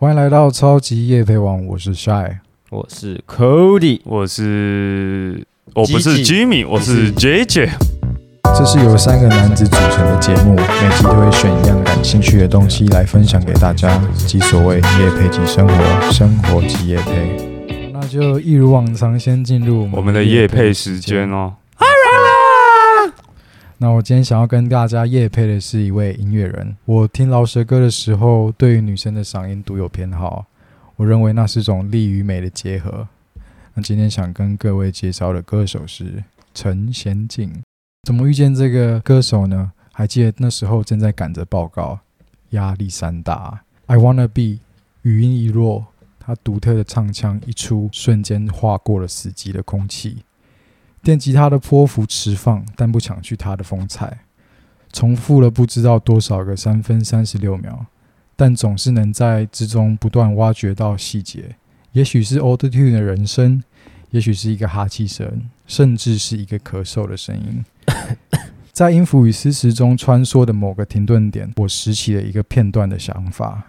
欢迎来到超级夜配网，我是 Shy。我是 Cody，我是我不是 Jimmy，我是 JJ。这是由三个男子组成的节目，每集都会选一样感兴趣的东西来分享给大家，即所谓夜配即生活，生活即夜配。那就一如往常，先进入我们的夜配时间。哦，那我今天想要跟大家夜配的是一位音乐人。我听饶舌歌的时候，对于女生的嗓音独有偏好，我认为那是种力与美的结合。那今天想跟各位介绍的歌手是陈贤静。怎么遇见这个歌手呢？还记得那时候正在赶着报告，压力山大。I wanna be 语音一落，他独特的唱腔一出，瞬间划过了死寂的空气。电吉他的波幅持放，但不抢去他的风采。重复了不知道多少个三分三十六秒，但总是能在之中不断挖掘到细节。也许是 alto tune 的人声，也许是一个哈气声，甚至是一个咳嗽的声音。在音符与诗词中穿梭的某个停顿点，我拾起了一个片段的想法，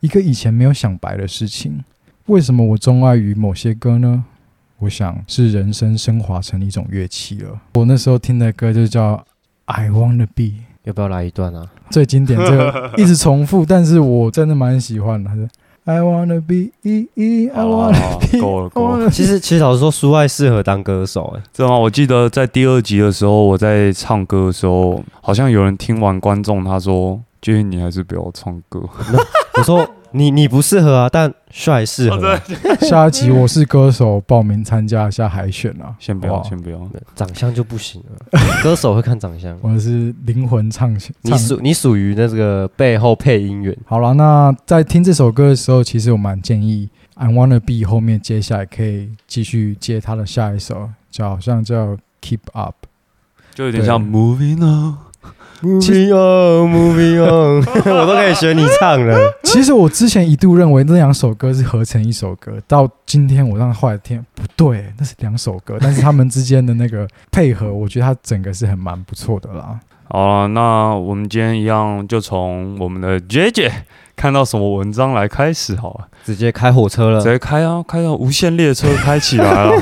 一个以前没有想白的事情。为什么我钟爱于某些歌呢？我想是人生升华成一种乐器了。我那时候听的歌就叫《I Wanna Be》，要不要来一段啊？最经典，这个一直重复，但是我真的蛮喜欢的。I wanna be, I wanna 哦 be，够了够了其实其实老实说，苏爱适合当歌手，哎，知道吗？我记得在第二集的时候，我在唱歌的时候，好像有人听完观众他说：“建议你还是不要唱歌。我说你你不适合啊，但帅适合啊，下一集我是歌手，报名参加一下海选啊！”先不要，哇先不要。长相就不行了，歌手会看长相。我是灵魂唱你唱。属你属于那个背后配音员，好了，那在听这首歌的时候，其实我蛮建议《I Wanna Be》后面接下来可以继续接他的下一首，叫好像叫《Keep Up》。就有点像 Moving On。Moving on, moving on，我都可以学你唱了。其实我之前一度认为那两首歌是合成一首歌，到今天我让后来听不对，那是两首歌，但是他们之间的那个配合，我觉得它整个是很蛮不错的啦。好了，那我们今天一样就从我们的 JJ 看到什么文章来开始好了，直接开火车了直。接开啊，开到无限列车开起来了。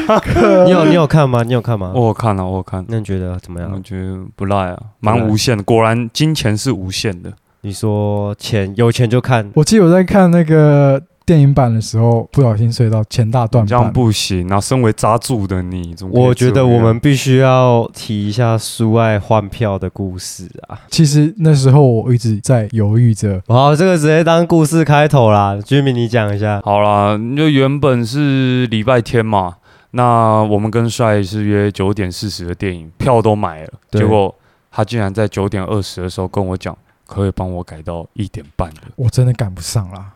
你有你有看吗？你有看吗？我有看了，我有看。那你觉得怎么样我？觉得不赖啊，蛮无限的。果然金钱是无限的。你说钱有钱就看，我记得我在看那个电影版的时候，不小心睡到前大段这样。不行啊！身为扎住的你，怎么我觉得我们必须要提一下苏爱换票的故事啊！其实那时候我一直在犹豫着，好，这个直接当故事开头啦。居民，你讲一下。好啦，就原本是礼拜天嘛，那我们跟帅是约九点四十的电影，票都买了，对结果他竟然在九点二十的时候跟我讲，可以帮我改到一点半的，我真的赶不上啦。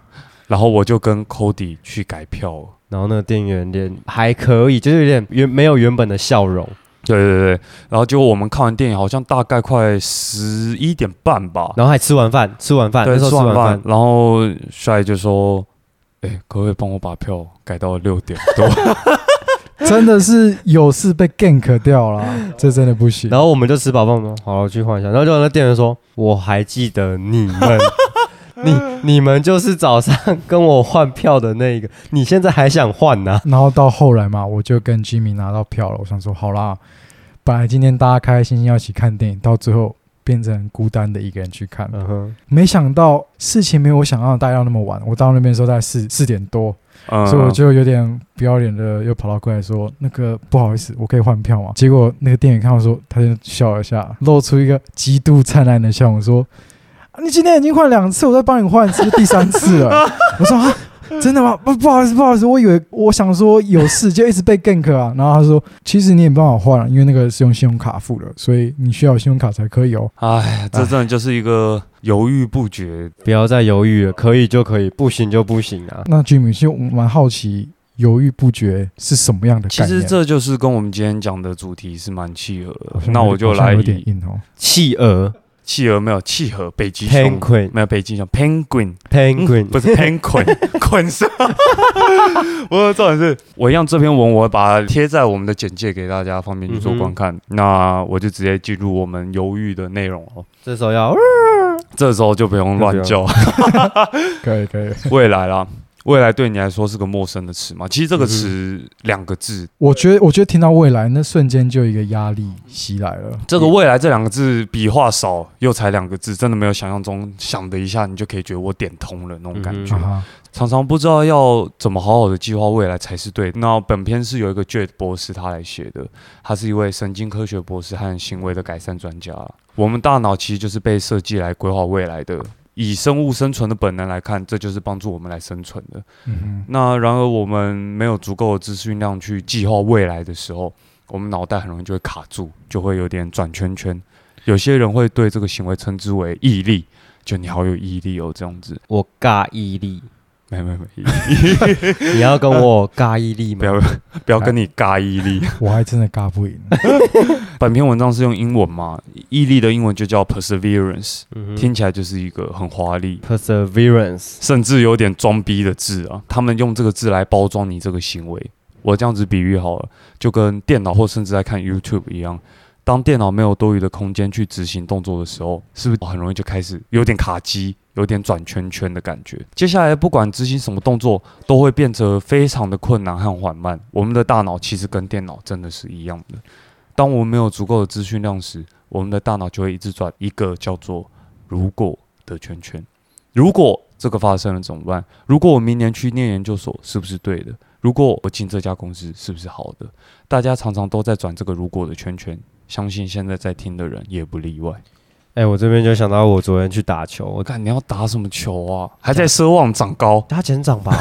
然后我就跟 Cody 去改票了。然后那个店员脸还可以，就是有点原没有原本的笑容。对对对，然后结果我们看完电影好像大概快十一点半吧，然后还吃完饭，吃完饭，对，那时候吃完饭完饭，，然后帅就说：“哎、可不可以帮我把票改到六点多？” 真的是有事被 gank 掉了，这真的不行。然后我们就吃饱饭吗？好了，去换一下。然后就那店员说：“我还记得你们，你你们就是早上跟我换票的那个，你现在还想换呢、然后到后来嘛，我就跟 Jimmy 拿到票了。我想说，好啦，本来今天大家开开心心要一起看电影，到最后变成孤单的一个人去看。嗯哼，没想到事情没有我想象的待到那么晚。我到那边的时候大概四四点多，嗯，所以我就有点不要脸的又跑到过来说：“那个不好意思，我可以换票吗？”结果那个电影看到说，他就笑了一下，露出一个极度灿烂的笑容，说：“啊你今天已经换两次，我再帮你换一次，第三次了。”我说：“啊，真的吗？不，不好意思，不好意思，我以为我想说有事，就一直被 gank 啊。”然后他说：“其实你也没办法换了，因为那个是用信用卡付的，所以你需要信用卡才可以哦。”哎，这真的就是一个犹豫不决。不要再犹豫了，可以就可以，不行就不行啊。那 Jimmy，其蛮好奇，犹豫不决是什么样的其？实这就是跟我们今天讲的主题是蛮契合的。那我就来有点以硬哦。企鹅企鹅没有企鹅，北极熊 penguin 没有北极熊 penguin。penguin 不是 penguin，滚是。不是重点是，我一样这篇文我会把它贴在我们的简介给大家，方便去做观看。那我就直接进入我们犹豫的内容哦。这时候要这时候就不用乱叫。可 以可以。未来啦，未来对你来说是个陌生的词吗？其实这个词两个字，我觉得我觉得听到未来那瞬间就一个压力袭来了。这个未来这两个字笔画少又才两个字，真的没有想象中想的一下，你就可以觉得我点通了那种感觉。嗯啊常常不知道要怎么好好的计划未来才是对。那本片是有一个 Jet 博士他来写的，他是一位神经科学博士和行为的改善专家。我们大脑其实就是被设计来规划未来的。以生物生存的本能来看，这就是帮助我们来生存的。嗯那然而我们没有足够的资讯量去计划未来的时候，我们脑袋很容易就会卡住，就会有点转圈圈。有些人会对这个行为称之为毅力，就你好有毅力哦，这样子。我尬毅力，没没没，你要跟我尬毅力吗？不要不要跟你尬毅力。我还真的尬不赢。本篇文章是用英文嘛？毅力的英文就叫 perseverance，、嗯听起来就是一个很华丽，perseverance，甚至有点装逼的字啊。他们用这个字来包装你这个行为。我这样子比喻好了，就跟电脑或甚至在看 YouTube 一样。当电脑没有多余的空间去执行动作的时候，是不是很容易就开始有点卡机，有点转圈圈的感觉？接下来不管执行什么动作，都会变得非常的困难和缓慢。我们的大脑其实跟电脑真的是一样的。当我们没有足够的资讯量时，我们的大脑就会一直转一个叫做“如果”的圈圈。如果这个发生了怎么办？如果我明年去念研究所，是不是对的？如果我进这家公司，是不是好的？大家常常都在转这个“如果”的圈圈，相信现在在听的人也不例外。哎、我这边就想到我昨天去打球，我我看你要打什么球啊？还在奢望长高，他减长吧，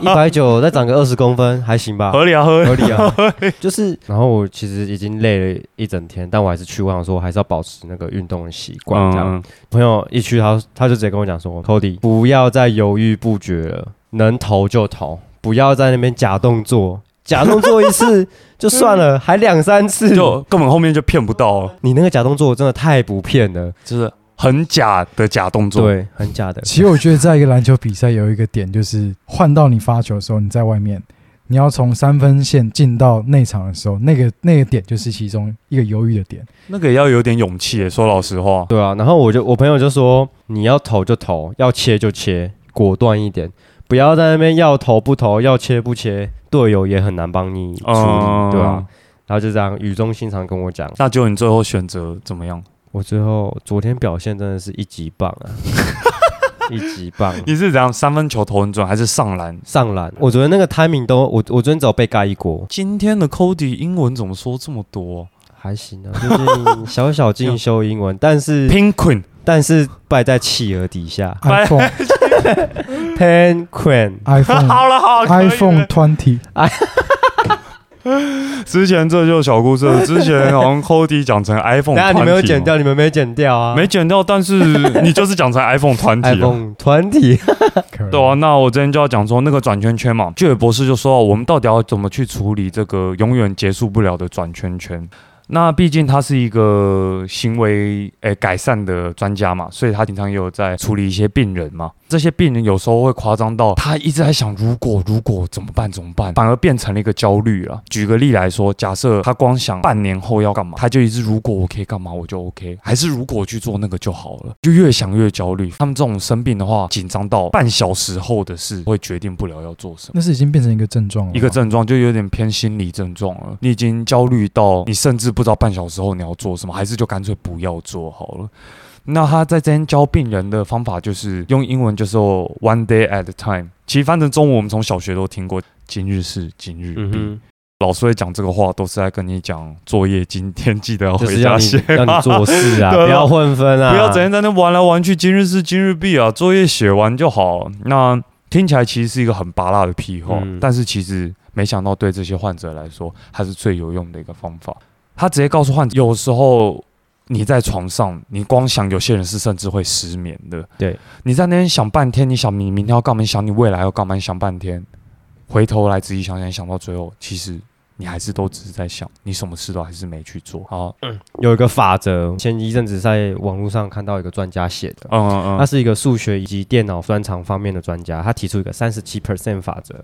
一百九再长个二十公分还行吧，合理啊，合理。合理啊。就是，然后我其实已经累了一整天，但我还是去，我想说我还是要保持那个运动的习惯。这样，嗯，朋友一去他他就直接跟我讲说，Cody 不要再犹豫不决了，能投就投，不要在那边假动作，假动作一次 就算了，还两三次，就根本后面就骗不到了，你那个假动作真的太不骗了，就是很假的假动作。，对，很假的。其实我觉得在一个篮球比赛有一个点，就是换到你发球的时候，你在外面，你要从三分线进到内场的时候，那个那个点就是其中一个犹豫的点。那个也要有点勇气耶。说老实话，对啊，然后我就我朋友就说，你要投就投，要切就切，果断一点，不要在那边要投不投，要切不切，队友也很难帮你处理，嗯对啊。然后就这样语重心长跟我讲，那就你最后选择怎么样？我最后昨天表现真的是一级棒啊，一级棒。你是怎样三分球投很准，还是上篮？上篮，我昨天那个 timing 都，我我昨天只有被盖一锅，今天的 Cody 英文怎么说这么多还行啊，最近小小进修英文，但是？Pink Queen，但是败在企鹅底下。iPhone，Pen Queen，iPhone 好了好了 iPhone Twenty，之前这就是小故事，之前好像 Cody 讲成 iPhone，等下你没有剪掉，你们没剪掉啊？没剪掉，但是你就是讲成 iPhone 团体啊。iPhone 团体，对啊，那我之前就要讲说那个转圈圈嘛，巨尔博士就说，我们到底要怎么去处理这个永远结束不了的转圈圈？那毕竟他是一个行为诶、改善的专家嘛，所以他经常也有在处理一些病人嘛。这些病人有时候会夸张到他一直在想，如果如果怎么办怎么办，反而变成了一个焦虑了。举个例来说，假设他光想半年后要干嘛，他就一直如果我可以干嘛我就 OK，还是如果我去做那个就好了，就越想越焦虑。他们这种生病的话，紧张到半小时后的事会决定不了要做什么。那是已经变成一个症状了。一个症状就有点偏心理症状了，你已经焦虑到你甚至不知道半小时后你要做什么，还是就干脆不要做好了。那他在这边教病人的方法就是用英文就是说 one day at a time，其实翻成中文我们从小学都听过，今日事今日毕。嗯，老师会讲这个话，都是在跟你讲作业今天记得要回家写，让你做事 啊，不要混分啊，不要整天在那玩来玩去，今日事今日毕啊，作业写完就好。那听起来其实是一个很拔辣的屁话，嗯但是其实没想到对这些患者来说，它是最有用的一个方法。他直接告诉患者，有时候你在床上，你光想，有些人是甚至会失眠的。对，你在那边想半天，你想你明天要干嘛，你想你未来要干嘛，你想半天，回头来仔细想想，想到最后，其实你还是都只是在想，你什么事都还是没去做。好，有一个法则，前一阵子在网络上看到一个专家写的，嗯嗯嗯他是一个数学以及电脑专长方面的专家，他提出一个三十七 percent 法则。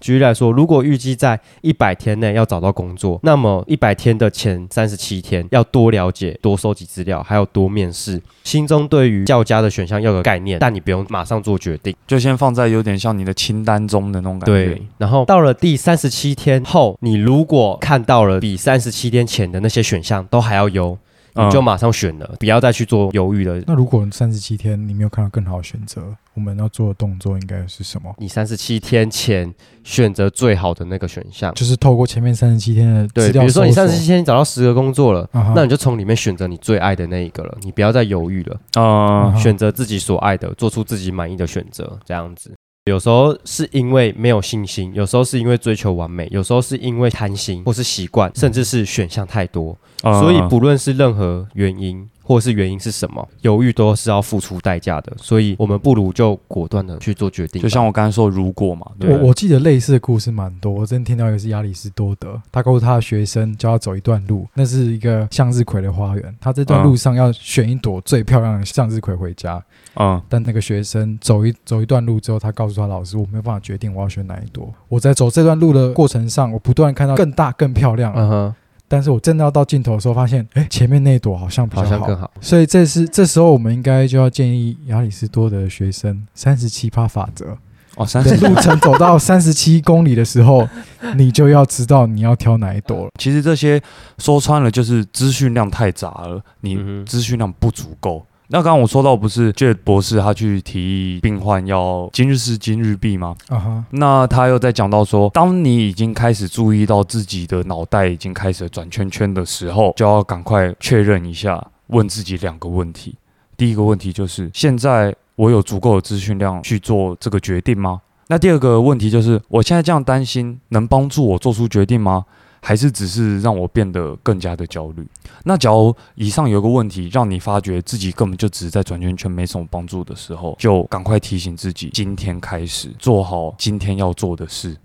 举例来说，如果预计在一百天内要找到工作，那么一百天的前三十七天要多了解、多收集资料，还有多面试，心中对于较佳的选项要有概念，但你不用马上做决定。就先放在有点像你的清单中的那种感觉。对，然后到了第三十七天后，你如果看到了比三十七天前的那些选项都还要优，嗯你就马上选了，不要再去做犹豫了。那如果三十七天你没有看到更好的选择，我们要做的动作应该是什么？你三十七天前选择最好的那个选项。就是透过前面三十七天的对，比如说你三十七天找到十个工作了，那你就从里面选择你最爱的那一个了，你不要再犹豫了，嗯啊选择自己所爱的，做出自己满意的选择，这样子。有时候是因为没有信心，有时候是因为追求完美，有时候是因为贪心或是习惯，甚至是选项太多。嗯所以不论是任何原因，或是原因是什么，犹豫都是要付出代价的。所以我们不如就果断的去做决定。就像我刚才说，如果嘛，对我我记得类似的故事蛮多。我之前听到一个是亚里士多德，他告诉他的学生教他走一段路，那是一个向日葵的花园。他这段路上要选一朵最漂亮的向日葵回家。嗯但那个学生走一走一段路之后，他告诉他老师，我没有办法决定我要选哪一朵。我在走这段路的过程上，我不断看到更大更漂亮，嗯哼，但是我真的要到尽头的时候，发现，哎，前面那一朵好像比较好像更好。所以这是这时候我们应该就要建议亚里士多德的学生三十七趴法则。哦，三等十路程走到三十七公里的时候，你就要知道你要挑哪一朵了。其实这些说穿了就是资讯量太杂了，你资讯量不足够。那刚刚我说到不是 Jet 博士他去提议病患要今日事今日毕吗？啊哈，那他又在讲到说，当你已经开始注意到自己的脑袋已经开始转圈圈的时候，就要赶快确认一下，问自己两个问题。第一个问题就是：现在我有足够的资讯量去做这个决定吗？那第二个问题就是：我现在这样担心，能帮助我做出决定吗？还是只是让我变得更加的焦虑？那假如以上有个问题让你发觉自己根本就只是在转圈圈，没什么帮助的时候，就赶快提醒自己，今天开始做好今天要做的事，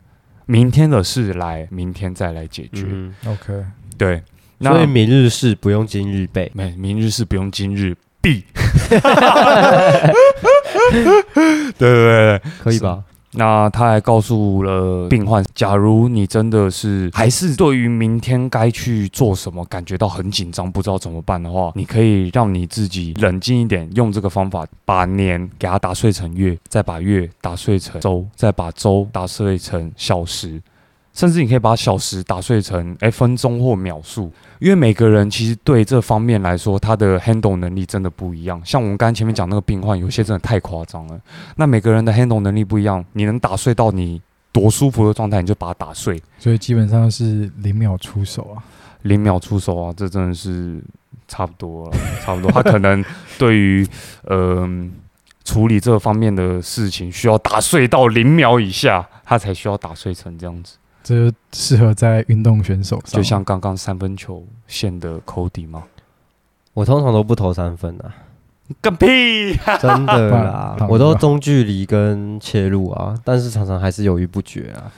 明天的事来明天再来解决。嗯 OK，对，哼，所那以明日事不用今日备。没明日事不用今日必。对对对对，可以吧？那他还告诉了病患，假如你真的是还是对于明天该去做什么感觉到很紧张，不知道怎么办的话，你可以让你自己冷静一点，用这个方法把年给它打碎成月，再把月打碎成周，再把周打碎成小时。甚至你可以把小时打碎成诶分钟或秒数，因为每个人其实对这方面来说，他的 handle 能力真的不一样。像我们刚才前面讲那个病患，有些真的太夸张了。那每个人的 handle 能力不一样，你能打碎到你多舒服的状态，你就把它打碎，所以基本上是零秒出手啊。零秒出手啊，这真的是差不多了，差不多。他可能对于嗯、处理这方面的事情，需要打碎到零秒以下，他才需要打碎成这样子。这就适合在运动选手上，就像刚刚三分球线的 Cody 吗？我通常都不投三分啊，个屁！真的啦，我都中距离跟切入啊，但是常常还是犹豫不决啊。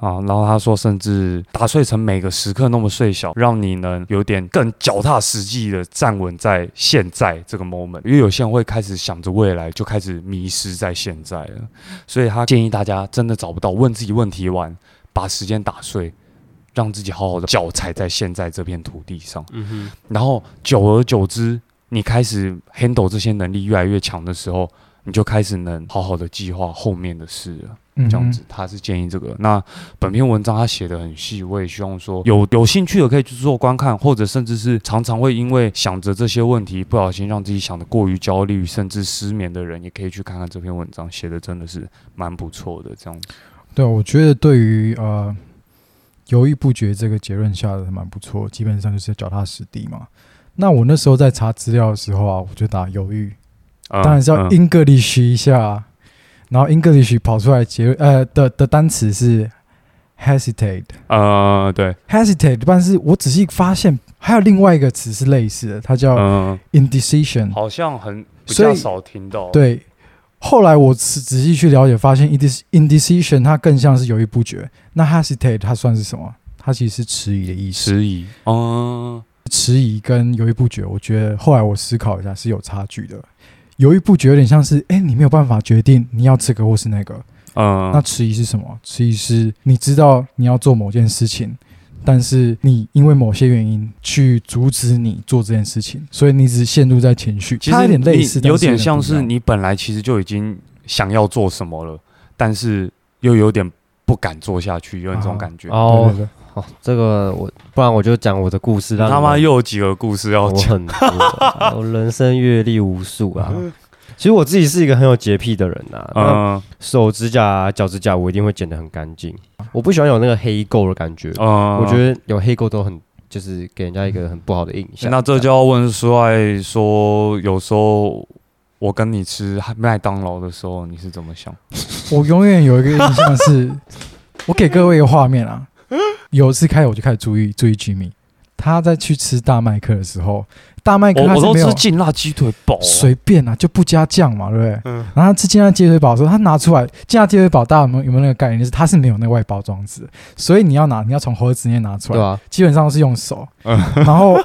啊，然后他说，甚至打碎成每个时刻那么碎小，让你能有点更脚踏实地的站稳在现在这个 moment。因为有些人会开始想着未来，就开始迷失在现在了。所以他建议大家真的找不到，问自己问题完，把时间打碎，让自己好好的脚踩在现在这片土地上。嗯哼，然后久而久之，你开始 handle 这些能力越来越强的时候，你就开始能好好的计划后面的事了。嗯这样子，他是建议这个。那本篇文章他写的很细，我也希望说有有兴趣的可以去做观看，或者甚至是常常会因为想着这些问题，不小心让自己想的过于焦虑，甚至失眠的人，也可以去看看这篇文章，写的真的是蛮不错的。这样子，对，我觉得对于呃犹豫不决这个结论下的蛮不错，基本上就是脚踏实地嘛。那我那时候在查资料的时候啊，我就打犹豫，嗯当然是要嗯 English 一下啊，然后 English 跑出来结论呃的的单词是 hesitate。呃，对，hesitate，但是我仔细发现还有另外一个词是类似的，它叫嗯，indecision。好像很比较少听到。，对，后来我仔仔细去了解，发现 indec indecision 它更像是犹豫不决。那 hesitate 它算是什么？它其实是迟疑的意思。迟疑，嗯，迟疑跟犹豫不决，我觉得后来我思考一下是有差距的。犹豫不决有点像是，哎、你没有办法决定你要这个或是那个。嗯，那迟疑是什么？迟疑是你知道你要做某件事情，但是你因为某些原因去阻止你做这件事情，所以你只陷入在情绪。其实有点类似，有点像是你本来其实就已经想要做什么了，但是又有点不敢做下去，有点这种感觉。哦对对对，哦，这个我不然我就讲我的故事，你他妈又有几个故事要我讲？很，我人生阅历无数啊。嗯其实我自己是一个很有洁癖的人呐、啊嗯手指甲、脚指甲我一定会剪得很干净，我不喜欢有那个黑垢的感觉。嗯，我觉得有黑垢都很，就是给人家一个很不好的印象。那这就要问帅说，有时候我跟你吃麦当劳的时候，你是怎么想？我永远有一个印象是，我给各位一个画面啊，有一次开始我就开始注意注意 Jimmy，他在去吃大麦克的时候，大麦克我我都他是没有吃劲辣鸡腿堡啊，随便啊，就不加酱嘛，对不对？嗯然后他吃劲辣鸡腿堡的时候，他拿出来劲辣鸡腿堡，大家有没有有没有那个概念？就是它是没有那个外包装纸，所以你要拿，你要从盒子里面拿出来，对啊？基本上是用手。嗯然后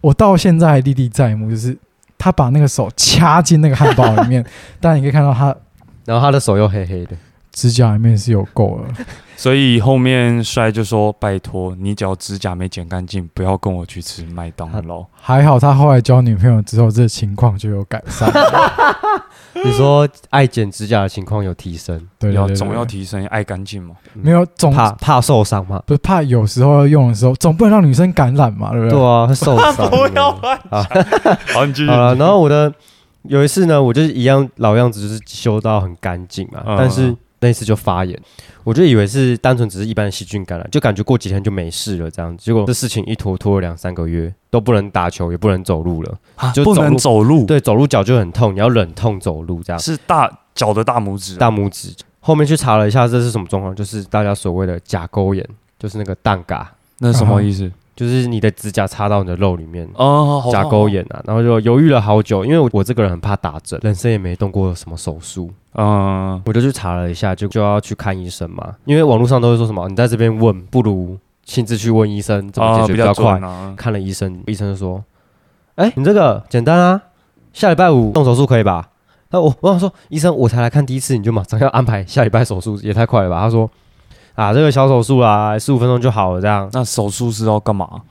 我到现在还历历在目，就是他把那个手掐进那个汉堡里面，但你可以看到他然后他的手又黑黑的，指甲里面是有垢了。所以后面帅就说：“拜托，你只要指甲没剪干净，不要跟我去吃麦当劳。还好他后来交女朋友之后，这情况就有改善。你说爱剪指甲的情况有提升，要对对对对总要提升爱干净嘛。没有总怕怕受伤嘛？不是怕有时候要用的时候，总不能让女生感染嘛，对不对？对啊，会受伤。乱啊 好，你继续。好了，然后我的有一次呢，我就是一样老样子，就是修到很干净嘛，嗯但是那一次就发炎，我就以为是单纯只是一般的细菌感染，就感觉过几天就没事了这样子。结果这事情一拖拖了两三个月，都不能打球，也不能走路了。就啊不能走路走路，对，走路脚就很痛，你要忍痛走路这样。是大脚的大拇指啊。大拇指后面去查了一下，这是什么状况？就是大家所谓的甲沟炎，就是那个蛋嘎，那是什么意思？就是你的指甲插到你的肉里面。哦，甲沟。炎啊，然后就犹豫了好久，因为我我这个人很怕打针，人生也没动过什么手术，嗯，我就去查了一下，就就要去看医生嘛。因为网络上都会说什么，你在这边问，不如亲自去问医生怎么解啊，决比较快。看了医生，医生就说：“哎、你这个简单啊，下礼拜五动手术可以吧？”那我我想说，医生，我才来看第一次，你就马上要安排下礼拜手术，也太快了吧？他说：“啊，这个小手术啦，十五分钟就好了，这样那手术是要干嘛？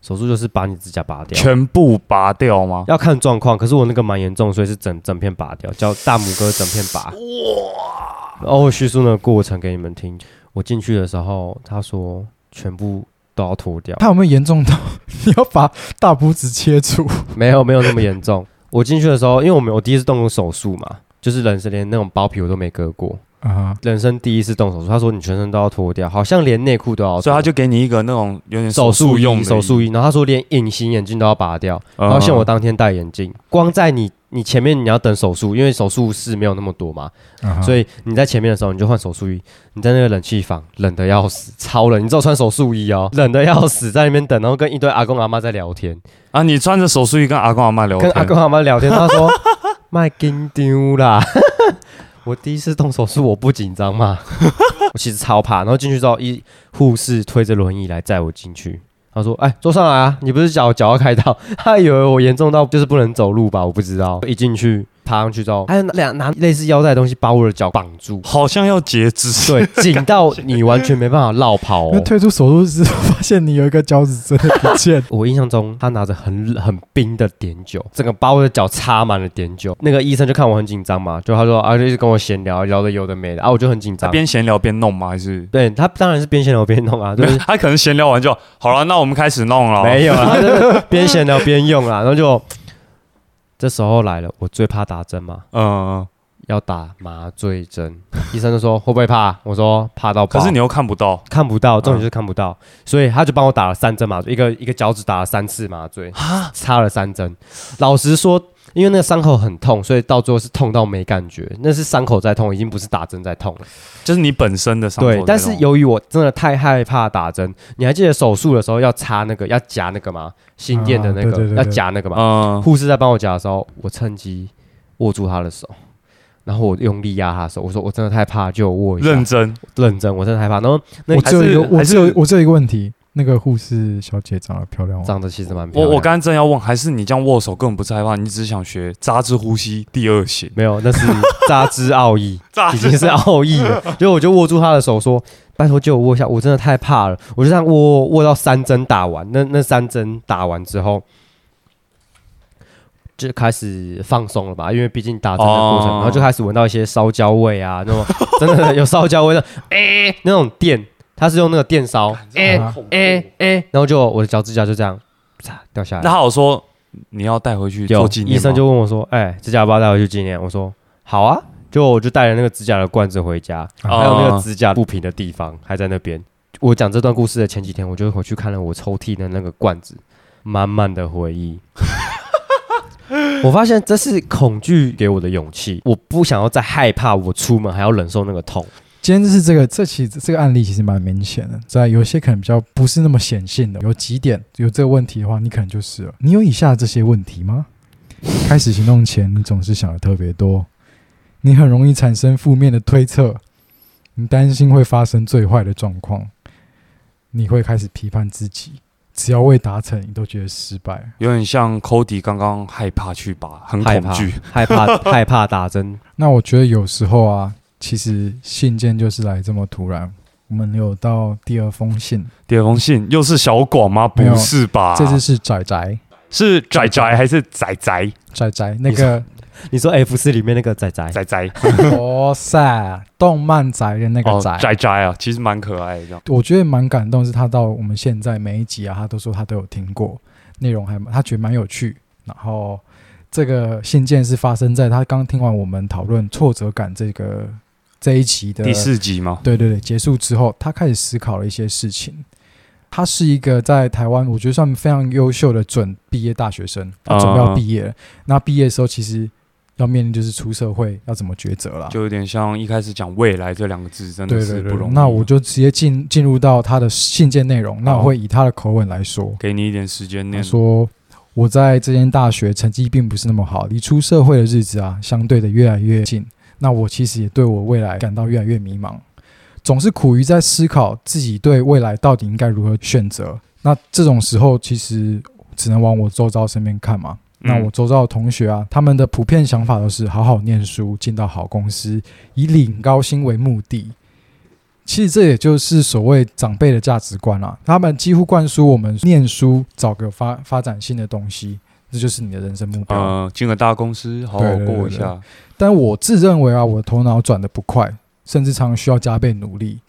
手术就是把你指甲拔掉。”全部拔掉吗？要看状况，可是我那个蛮严重，所以是整整片拔掉，叫大拇哥整片拔。哇！然后我叙述那个过程给你们听。我进去的时候，他说全部都要脱掉，他有没有严重到你要把大拇指切除？没有没有那么严重。我进去的时候，因为我没有我第一次动过手术嘛，就是人生连那种包皮我都没割过，人生第一次动手术。他说你全身都要脱掉，好像连内裤都要，所以他就给你一个那种有点手术用的手术衣，然后他说连隐形眼镜都要拔掉。嗯，然后像我当天戴眼镜，光在你你前面你要等手术，因为手术室没有那么多嘛，所以你在前面的时候你就换手术衣，你在那个冷气房冷的要死，超冷，你只有穿手术衣哦，冷的要死，在那边等，然后跟一堆阿公阿妈在聊天，啊，你穿着手术衣跟阿公阿妈聊天，跟阿公阿妈聊天，他说 卖金丢啦。我第一次动手术，我不紧张嘛，我其实超怕。然后进去之后，一护士推着轮椅来载我进去。他说：“哎，坐上来啊！你不是脚脚要开刀？他以为我严重到就是不能走路吧？我不知道。一进去爬上去之后，还有拿两拿类似腰带的东西把我的脚绑住，好像要截肢。对，紧到你完全没办法绕跑哦。因为退出手术室发现你有一个脚趾真的不见，我印象中，他拿着很很冰的碘酒，整个把我的脚插满了碘酒。那个医生就看我很紧张嘛，就他说啊，就一直跟我闲聊，聊的有的没的啊，我就很紧他张。边闲聊边弄吗？还是对他当然是边闲聊边弄啊，就？是他可能闲聊完就好了，那我们开始弄了。没有啊，边闲聊边用啊，然后就这时候来了，我最怕打针嘛，嗯，要打麻醉针，医生就说会不会怕？我说怕到爆。可是你又看不到。看不到，重点就是看不到，所以他就帮我打了三针麻醉，一个一个脚趾打了三次麻醉，插了三针。老实说，因为那个伤口很痛，所以到最后是痛到没感觉，那是伤口在痛，已经不是打针在痛了。就是你本身的伤口对。，但是由于我真的太害怕打针，你还记得手术的时候要插那个要夹那个吗？心电的那个、要啊对对对对夹那个吗？嗯，护士在帮我夹的时候，我趁机握住他的手。然后我用力压他的手，我说我真的太怕，就握一下，认真认真，我真的害怕。然后那我只有一个，还是我只有我只有一个问题，那个护士小姐长得漂亮吗？长得其实蛮漂亮。我我刚刚正要问，还是你这样握手根本不是害怕，你只是想学扎之呼吸第二型。没有，那是扎之奥义，扎已经是奥义了。就我就握住他的手说：“拜托借我握一下，我真的太怕了。”我就这样握握到三针打完，那那三针打完之后。就开始放松了吧，因为毕竟打针的过程，哦然后就开始闻到一些烧焦味啊，那种 真的有烧焦味的，哎、那种电，它是用那个电烧，哎啊哎哎，然后就我的脚指甲就这样啪掉下来。那他有说你要带回去有做纪念吗医生就问我说：“哎、指甲要不要带回去纪念？”我说：“好啊。”就我就带了那个指甲的罐子回家，啊还有那个指甲不平的地方还在那边。我讲这段故事的前几天，我就回去看了我抽屉的那个罐子，满满的回忆。我发现这是恐惧给我的勇气，我不想要再害怕，我出门还要忍受那个痛。今天就是这个，这其实这个案例其实蛮明显的，在有些可能比较不是那么显性的，有几点有这个问题的话，你可能就是了。你有以下这些问题吗？开始行动前，你总是想的特别多，你很容易产生负面的推测，你担心会发生最坏的状况，你会开始批判自己，只要未达成，你都觉得失败。有点像 Cody 刚刚害怕去拔，很恐惧。，害怕，害怕打针。那我觉得有时候啊，其实信件就是来这么突然。我们有到第二封信，第二封信又是小广吗？不是吧？这次是仔仔是仔仔还是仔仔仔仔那个你说 F 四里面那个仔仔，仔仔？哇塞，动漫宅的那个仔，仔仔啊，其实蛮可爱的。我觉得蛮感动，是他到我们现在每一集啊，他都说他都有听过，内容还蛮他觉得蛮有趣。然后这个信件是发生在他刚听完我们讨论挫折感这个这一集的第四集吗？对对对，结束之后，他开始思考了一些事情。他是一个在台湾，我觉得算非常优秀的准毕业大学生，他准备要毕业了。那毕业的时候，其实要面临就是出社会要怎么抉择了。就有点像一开始讲未来这两个字，真的是不容易。那我就直接进进入到他的信件内容，那我会以他的口吻来说。给你一点时间他念。说：“我在这间大学成绩并不是那么好，离出社会的日子啊，相对的越来越近。那我其实也对我未来感到越来越迷茫，总是苦于在思考自己对未来到底应该如何选择。那这种时候，其实只能往我周遭身边看嘛。那嗯我周遭的同学啊，他们的普遍想法都是好好念书，进到好公司，以领高薪为目的。其实这也就是所谓长辈的价值观啊，他们几乎灌输我们念书，找个发发展性的东西，这就是你的人生目标。呃，进个大公司，好好过一下。但我自认为啊，我的头脑转的不快，甚至常需要加倍努力。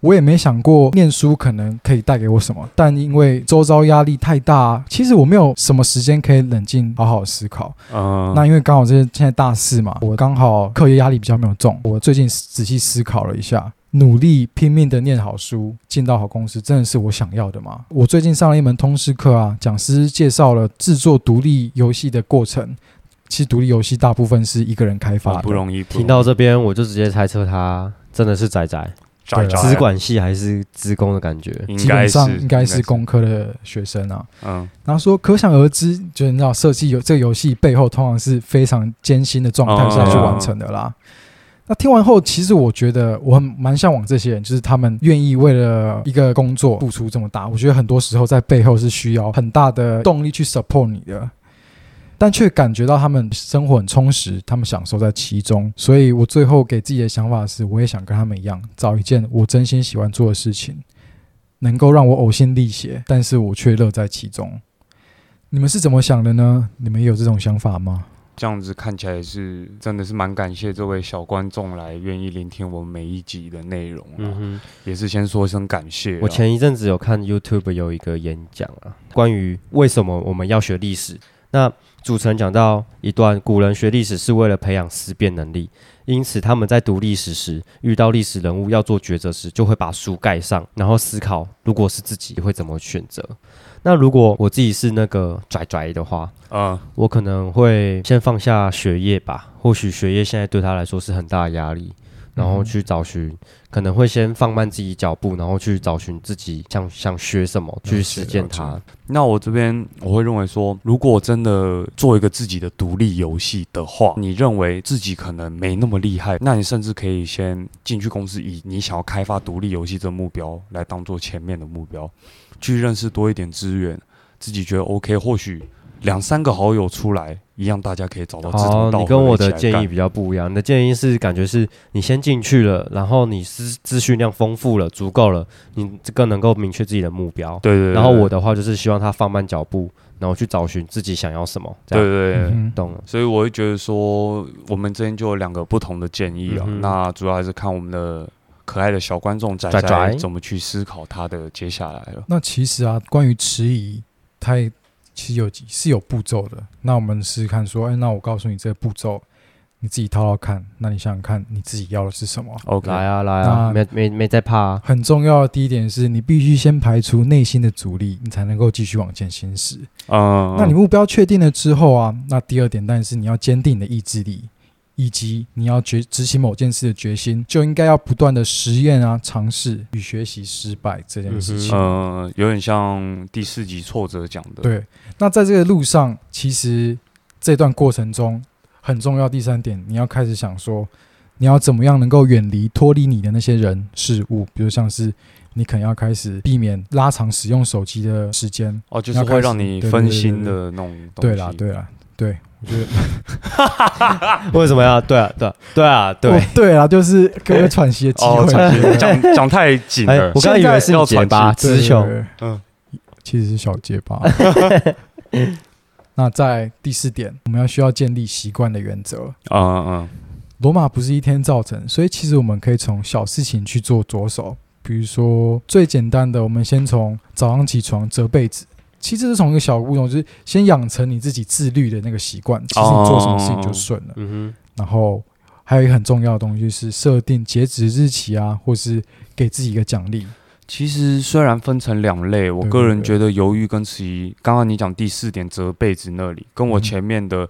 我也没想过念书可能可以带给我什么，但因为周遭压力太大、啊，其实我没有什么时间可以冷静好好思考。嗯，那因为刚好这现在大四嘛，我刚好课业压力比较没有重，我最近仔细思考了一下，努力拼命的念好书，进到好公司，真的是我想要的吗？我最近上了一门通识课啊，讲师介绍了制作独立游戏的过程。其实独立游戏大部分是一个人开发的，不容易。不容易听到这边我就直接猜测他真的是仔仔，仔仔资管系还是资工的感觉。应该是基本上应该是工科的学生啊。嗯，然后说，可想而知，就是你知道设计游这个游戏背后通常是非常艰辛的状态下去完成的啦。那听完后，其实我觉得我很蛮向往这些人，就是他们愿意为了一个工作付出这么大。我觉得很多时候在背后是需要很大的动力去 support 你的，但却感觉到他们生活很充实，他们享受在其中。所以我最后给自己的想法是，我也想跟他们一样，找一件我真心喜欢做的事情，能够让我呕心沥血，但是我却乐在其中。你们是怎么想的呢？你们有这种想法吗？这样子看起来是真的是蛮感谢这位小观众来愿意聆听我们每一集的内容啊，嗯哼，也是先说一声感谢啊。我前一阵子有看 YouTube 有一个演讲啊，关于为什么我们要学历史。那主持人讲到一段，古人学历史是为了培养思辨能力，因此他们在读历史时，遇到历史人物要做抉择时，就会把书盖上，然后思考如果是自己会怎么选择。那如果我自己是那个拽拽的话，嗯，我可能会先放下学业吧，或许学业现在对他来说是很大的压力，然后去找寻，可能会先放慢自己脚步，然后去找寻自己想想学什么，去实践它。那我这边我会认为说，如果真的做一个自己的独立游戏的话，你认为自己可能没那么厉害，那你甚至可以先进去公司，以你想要开发独立游戏这个目标来当做前面的目标。去认识多一点资源，自己觉得 OK，或许两三个好友出来，一样大家可以找到志好，同道合你跟我的建议比较不一样。你的建议是感觉是你先进去了，然后你资资讯量丰富了，足够了，你这个能够明确自己的目标。对对对，然后我的的话就是希望他放慢脚步，然后去找寻自己想要什么。这样对对对。嗯懂了。所以我会觉得说，我们之间就有两个不同的建议啊。嗯那主要还是看我们的可爱的小观众仔仔怎么去思考他的接下来了。那其实啊，关于迟疑，它也其实有几是有步骤的。那我们试试看，说，哎，那我告诉你这个步骤，你自己套套看。那你想想看，你自己要的是什么？OK，来啊来啊，没没没在怕啊。很重要的第一点是你必须先排除内心的阻力，你才能够继续往前行驶。嗯，那你目标确定了之后啊，那第二点当然是你要坚定你的意志力，以及你要决执行某件事的决心，就应该要不断的实验啊、尝试与学习失败这件事情。嗯，有点像第四集挫折讲的，，对，那在这个路上，其实这段过程中很重要。第三点，你要开始想说，你要怎么样能够远离、脱离你的那些人事物，比如像是你可能要开始避免拉长使用手机的时间。哦，就是会让你分心的那种东西。对啦，对啦，对，我觉得 为什么要？对啊对啊对啊对哦。对啊，就是给我喘息的机哦，会。讲讲 讲太紧哎了，我刚刚以为是要你结巴，喘词穷。，对嗯，其实是小结巴。那在第四点，我们要需要建立习惯的原则。啊嗯罗马不是一天造成，所以其实我们可以从小事情去做着手。比如说最简单的，我们先从早上起床折被子。其实是从一个小物种，就是先养成你自己自律的那个习惯，其实你做什么事情就顺了。嗯然后还有一个很重要的东西就是设定截止日期啊，或是给自己一个奖励。其实虽然分成两类，我个人觉得犹豫跟迟疑，刚刚你讲第四点折被子那里，跟我嗯前面的。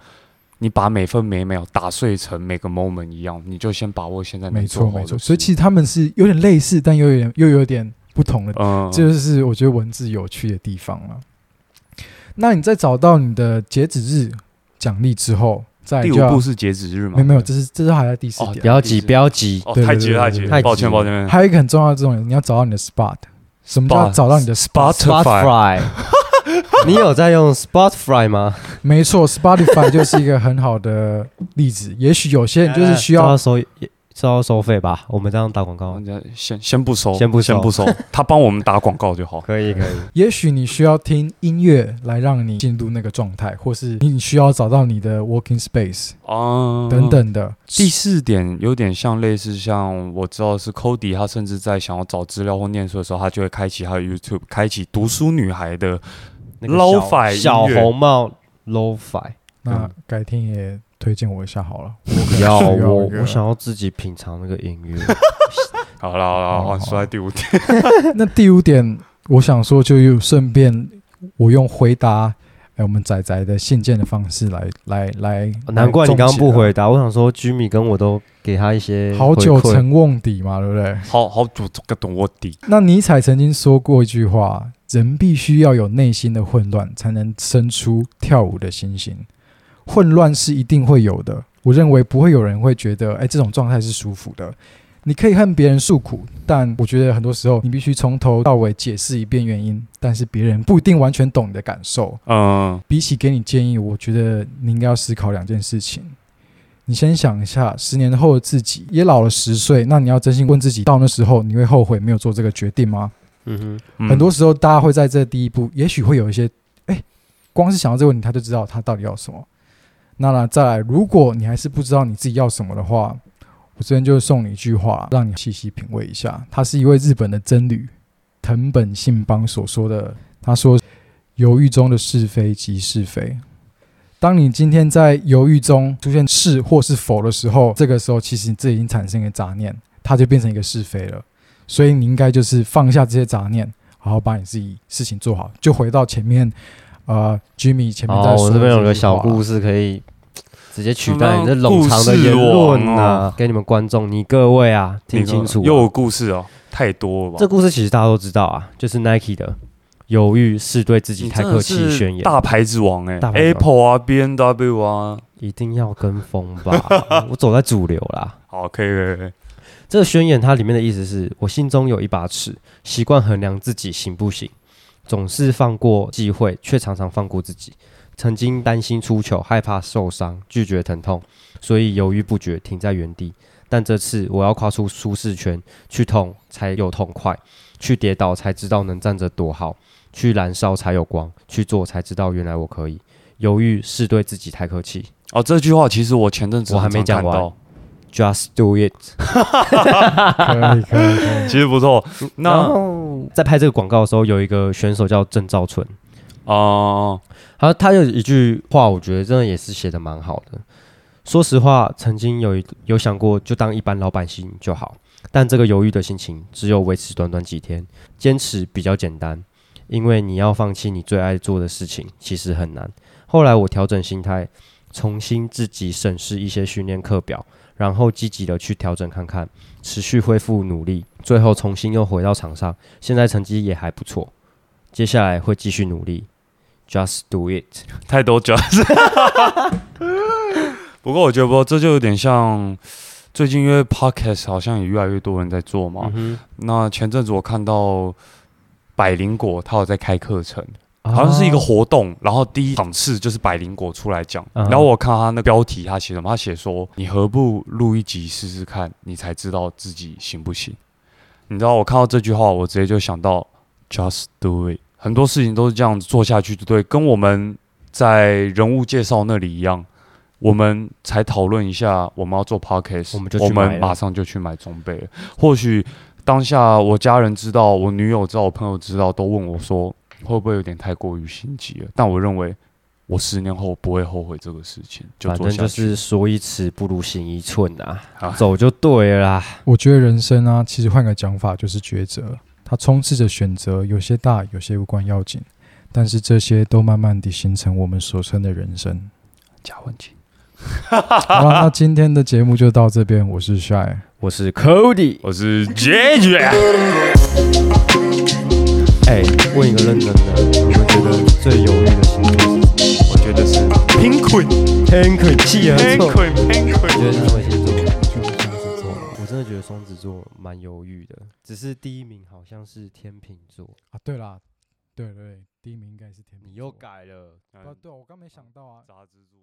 你把每分每秒打碎成每个 moment 一样，你就先把握现在没错没错，所以其实他们是有点类似，但又有点又有点不同的嗯，这就是我觉得文字有趣的地方了。那你在找到你的截止日奖励之后，再第五步是截止日吗？没有没有，这是这是还在第四哦点。不要急不要急，太急了，对对太急了，太抱急了歉抱歉。还有一个很重要的这种，你要找到你的 spot。什么叫找到你的 spot？Spotify Spotify，你有在用 Spotify 吗？没错，Spotify 就是一个很好的例子。也许有些人就是需要 这要收费吧？我们这样打广告人家先先不收，先不收先不收，他帮我们打广告就好。可以可以。也许你需要听音乐来让你进入那个状态，或是你需要找到你的 working space 嗯，等。等的。第四点有点像类似，像我知道是 Cody，他甚至在想要找资料或念书的时候，他就会开启他的 YouTube，开启读书女孩的 Lo-fi 小红帽 low-fi，那改天也推荐我一下好了。我可能要我我想要自己品尝那个音乐。好了好了，说在第五点，那第五点，我想说，就又顺便我用回答哎我们仔仔的信件的方式来来来。难怪你刚刚不回答，我想说居米跟我都给他一些好久成瓮底嘛，对不对？好好久这个懂我底。那尼采曾经说过一句话：人必须要有内心的混乱，才能生出跳舞的星星。混乱是一定会有的，我认为不会有人会觉得，哎，这种状态是舒服的。你可以恨别人诉苦，但我觉得很多时候你必须从头到尾解释一遍原因，但是别人不一定完全懂你的感受。嗯，比起给你建议，我觉得你应该要思考两件事情。你先想一下，十年后的自己也老了十岁，那你要真心问自己，到那时候你会后悔没有做这个决定吗？嗯哼，嗯很多时候，大家会在这第一步，也许会有一些，哎，光是想到这个问题，他就知道他到底要什么。那，再来，如果你还是不知道你自己要什么的话，我这边就送你一句话，让你细细品味一下。他是一位日本的僧侣藤本信邦所说的，他说：“犹豫中的是非即是非。”当你今天在犹豫中出现是或是否的时候，这个时候其实这已经产生一个杂念，它就变成一个是非了。所以你应该就是放下这些杂念，好好把你自己事情做好。就回到前面，呃，Jimmy 前面在我这边有个小故事可以直接取代你这冗长的言论啊给你们观众，你各位啊，听清楚啊、又有故事哦，太多了吧？这故事其实大家都知道啊，就是 Nike 的犹豫是对自己太客气宣言，大牌子王哎大牌子王，Apple 啊，B N W 啊，一定要跟风吧，我走在主流啦。好，可以可以可以，这个宣言它里面的意思是我心中有一把尺，习惯衡量自己行不行。总是放过机会，却常常放过自己。曾经担心出糗，害怕受伤，拒绝疼痛，所以犹豫不决，停在原地。但这次我要跨出舒适圈，去痛才有痛快，去跌倒才知道能站着多好，去燃烧才有光，去做才知道原来我可以。犹豫是对自己太客气。哦，这句话其实我前阵子我还没讲完，Just do it。可以可以可以。其实不错。那在拍这个广告的时候，有一个选手叫郑兆春，哦、他他有一句话，我觉得真的也是写的蛮好的。说实话，曾经有一有想过就当一般老百姓就好，但这个犹豫的心情只有维持短短几天。坚持比较简单，因为你要放弃你最爱做的事情，其实很难。后来我调整心态，重新自己审视一些训练课表，然后积极的去调整看看，持续恢复努力，最后重新又回到场上，现在成绩也还不错。接下来会继续努力，Just do it。太多 just。不过我觉得不，这就有点像最近因为 podcast 好像也越来越多人在做嘛。嗯那前阵子我看到百灵果他有在开课程，哼好像是一个活动，然后第一场次就是百灵果出来讲，嗯然后我看到他那标题他写什么，他写说你何不录一集试试看，你才知道自己行不行。你知道我看到这句话，我直接就想到 just do it，很多事情都是这样子做下去，就对，跟我们在人物介绍那里一样。我们才讨论一下我们要做 podcast，我们马上就去买装备了。或许当下我家人知道，我女友知道，我朋友知道，都问我说会不会有点太过于心急了？但我认为我十年后不会后悔这个事情，就反正就去。是说一尺不如行一寸啊，啊走就对了啦。我觉得人生啊，其实换个讲法就是抉择，它充斥着选择，有些大，有些无关要紧，但是这些都慢慢地形成我们所称的人生。加文清，好了，那今天的节目就到这边，我是 Shy，我是 Cody，我是 JJ。哎、问一个认真的，你们觉得最犹豫的星座是什么？我觉得是 Pinkwin 天可气而错。Pinkwin 你 Pinkwin。觉得是什么星座？就是双子座我真的觉得双子座蛮犹豫的，只是第一名好像是天秤座。啊。对啦，对对对，第一名应该是天秤座。你又改了。啊？对，我刚没想到啊。炸蜘蛛，炸蜘蛛。